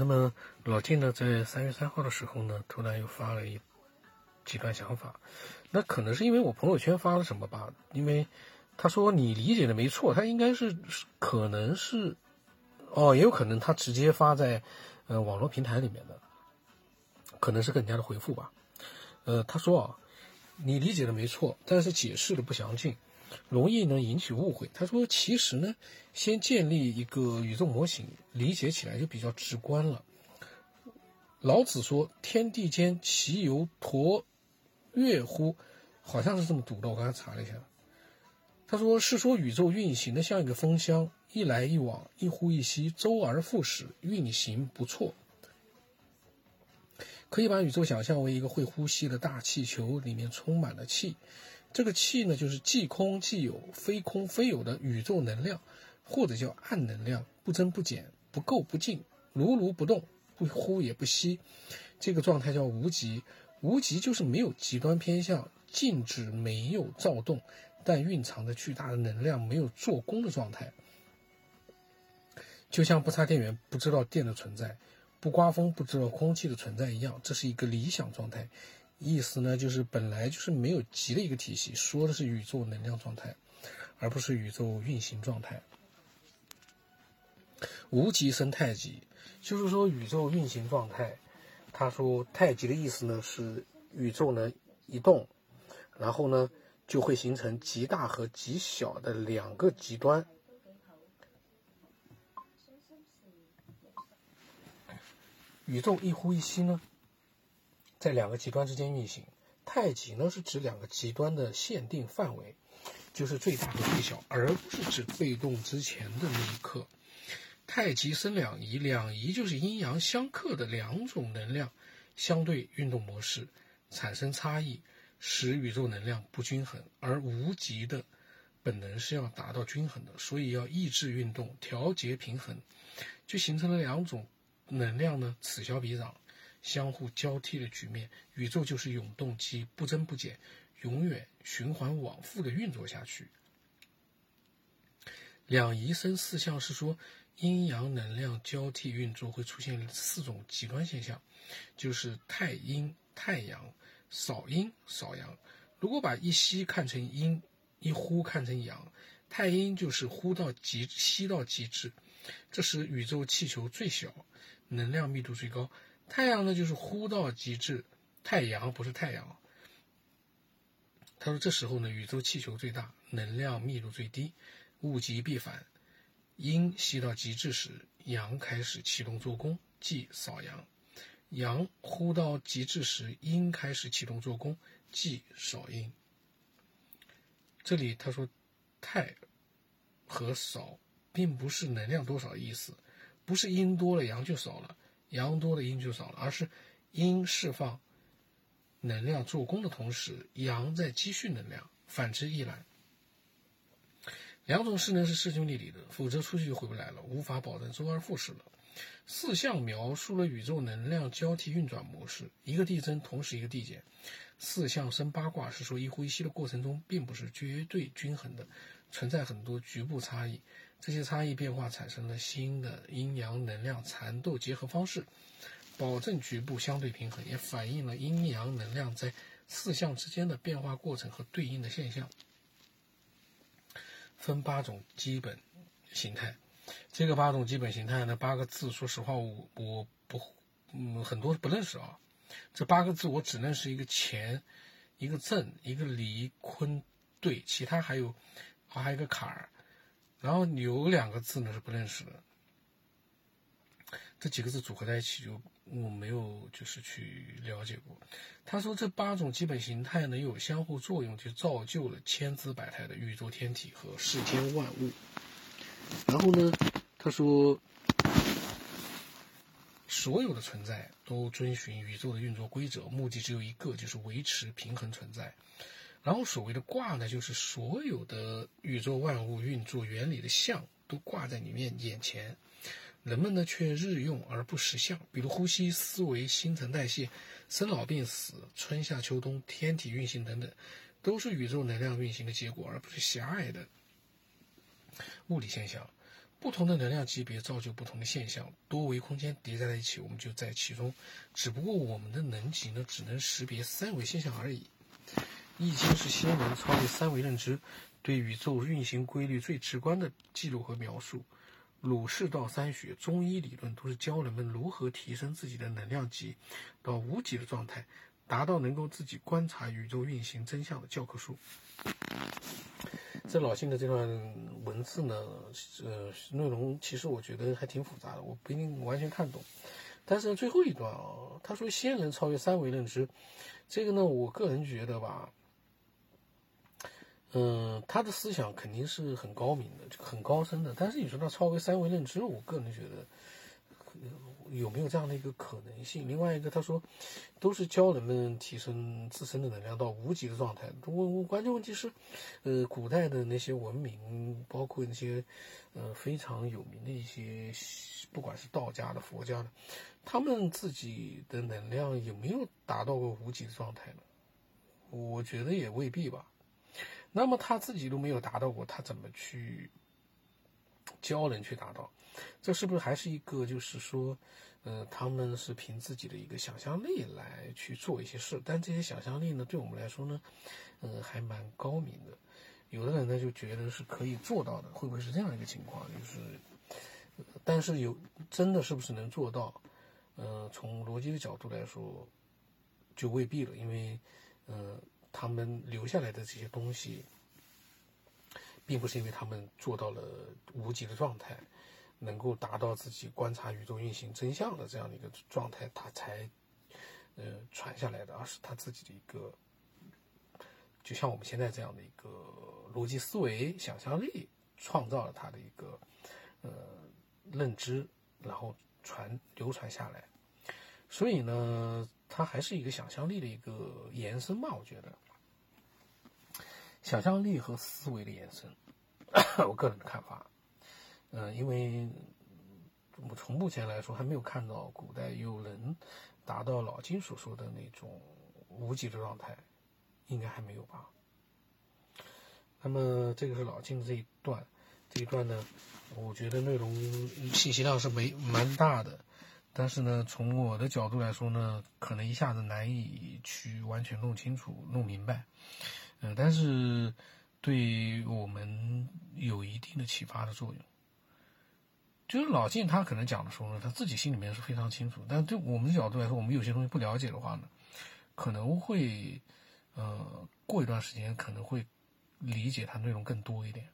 那么老金呢，在三月三号的时候呢，突然又发了一几段想法。那可能是因为我朋友圈发了什么吧？因为他说你理解的没错，他应该是可能是哦，也有可能他直接发在呃网络平台里面的，可能是更加的回复吧。呃，他说啊，你理解的没错，但是解释的不详尽。容易呢引起误会。他说：“其实呢，先建立一个宇宙模型，理解起来就比较直观了。”老子说：“天地间其犹橐越乎？”好像是这么读的。我刚才查了一下，他说是说宇宙运行的像一个风箱，一来一往，一呼一吸，周而复始，运行不错。可以把宇宙想象为一个会呼吸的大气球，里面充满了气。这个气呢，就是既空既有、非空非有的宇宙能量，或者叫暗能量，不增不减，不垢不净，如如不动，不呼也不吸。这个状态叫无极。无极就是没有极端偏向，静止没有躁动，但蕴藏着巨大的能量，没有做功的状态。就像不插电源不知道电的存在，不刮风不知道空气的存在一样，这是一个理想状态。意思呢，就是本来就是没有极的一个体系，说的是宇宙能量状态，而不是宇宙运行状态。无极生太极，就是说宇宙运行状态。他说太极的意思呢，是宇宙呢移动，然后呢就会形成极大和极小的两个极端。宇宙一呼一吸呢？在两个极端之间运行，太极呢是指两个极端的限定范围，就是最大和最小，而不是指被动之前的那一刻。太极生两仪，两仪就是阴阳相克的两种能量相对运动模式产生差异，使宇宙能量不均衡。而无极的本能是要达到均衡的，所以要抑制运动，调节平衡，就形成了两种能量呢，此消彼长。相互交替的局面，宇宙就是永动机，不增不减，永远循环往复的运作下去。两仪生四象是说，阴阳能量交替运作会出现四种极端现象，就是太阴、太阳、少阴、少阳。如果把一吸看成阴，一呼看成阳，太阴就是呼到极，吸到极致，这时宇宙气球最小，能量密度最高。太阳呢，就是呼到极致；太阳不是太阳。他说，这时候呢，宇宙气球最大，能量密度最低，物极必反。阴吸到极致时，阳开始启动做功，即少阳；阳呼到极致时，阴开始启动做功，即少阴。这里他说，太和少并不是能量多少的意思，不是阴多了阳就少了。阳多的阴就少了，而是阴释放能量做功的同时，阳在积蓄能量，反之亦然。两种势能是势均力敌的，否则出去就回不来了，无法保证周而复始了。四象描述了宇宙能量交替运转模式，一个递增，同时一个递减。四象生八卦是说一呼一吸的过程中，并不是绝对均衡的，存在很多局部差异。这些差异变化产生了新的阴阳能量缠斗结合方式，保证局部相对平衡，也反映了阴阳能量在四象之间的变化过程和对应的现象。分八种基本形态，这个八种基本形态呢，八个字，说实话，我我不，嗯，很多不认识啊。这八个字我只认识一个乾，一个震，一个离坤兑，其他还有啊还有一个坎儿。然后有两个字呢是不认识的，这几个字组合在一起就我没有就是去了解过。他说这八种基本形态呢又有相互作用，就造就了千姿百态的宇宙天体和世间万物。然后呢，他说所有的存在都遵循宇宙的运作规则，目的只有一个，就是维持平衡存在。然后所谓的卦呢，就是所有的宇宙万物运作原理的象都挂在你面眼前，人们呢却日用而不识象。比如呼吸、思维、新陈代谢、生老病死、春夏秋冬、天体运行等等，都是宇宙能量运行的结果，而不是狭隘的物理现象。不同的能量级别造就不同的现象，多维空间叠加在一起，我们就在其中。只不过我们的能级呢，只能识别三维现象而已。易经是先人超越三维认知，对宇宙运行规律最直观的记录和描述。儒释道三学、中医理论都是教人们如何提升自己的能量级到无极的状态，达到能够自己观察宇宙运行真相的教科书。这老信的这段文字呢，呃，内容其实我觉得还挺复杂的，我不一定完全看懂。但是最后一段啊，他说先人超越三维认知，这个呢，我个人觉得吧。嗯，他的思想肯定是很高明的，很高深的。但是你说他超越三维认知，我个人觉得有没有这样的一个可能性？另外一个，他说都是教人们提升自身的能量到无极的状态。我我关键问题是，呃，古代的那些文明，包括那些呃非常有名的一些，不管是道家的、佛家的，他们自己的能量有没有达到过无极的状态呢？我觉得也未必吧。那么他自己都没有达到过，他怎么去教人去达到？这是不是还是一个就是说，呃，他们是凭自己的一个想象力来去做一些事？但这些想象力呢，对我们来说呢，呃，还蛮高明的。有的人呢就觉得是可以做到的，会不会是这样一个情况？就是，但是有真的是不是能做到？呃，从逻辑的角度来说，就未必了，因为，呃。他们留下来的这些东西，并不是因为他们做到了无极的状态，能够达到自己观察宇宙运行真相的这样的一个状态，他才呃传下来的，而是他自己的一个，就像我们现在这样的一个逻辑思维、想象力，创造了他的一个呃认知，然后传流传下来。所以呢。它还是一个想象力的一个延伸吧，我觉得，想象力和思维的延伸，我个人的看法，嗯，因为我从目前来说还没有看到古代有人达到老金所说的那种无极的状态，应该还没有吧。那么这个是老金这一段，这一段呢，我觉得内容信息量是没蛮大的。但是呢，从我的角度来说呢，可能一下子难以去完全弄清楚、弄明白，嗯，但是对我们有一定的启发的作用。就是老晋他可能讲的时候呢，他自己心里面是非常清楚，但对我们的角度来说，我们有些东西不了解的话呢，可能会，呃，过一段时间可能会理解它内容更多一点。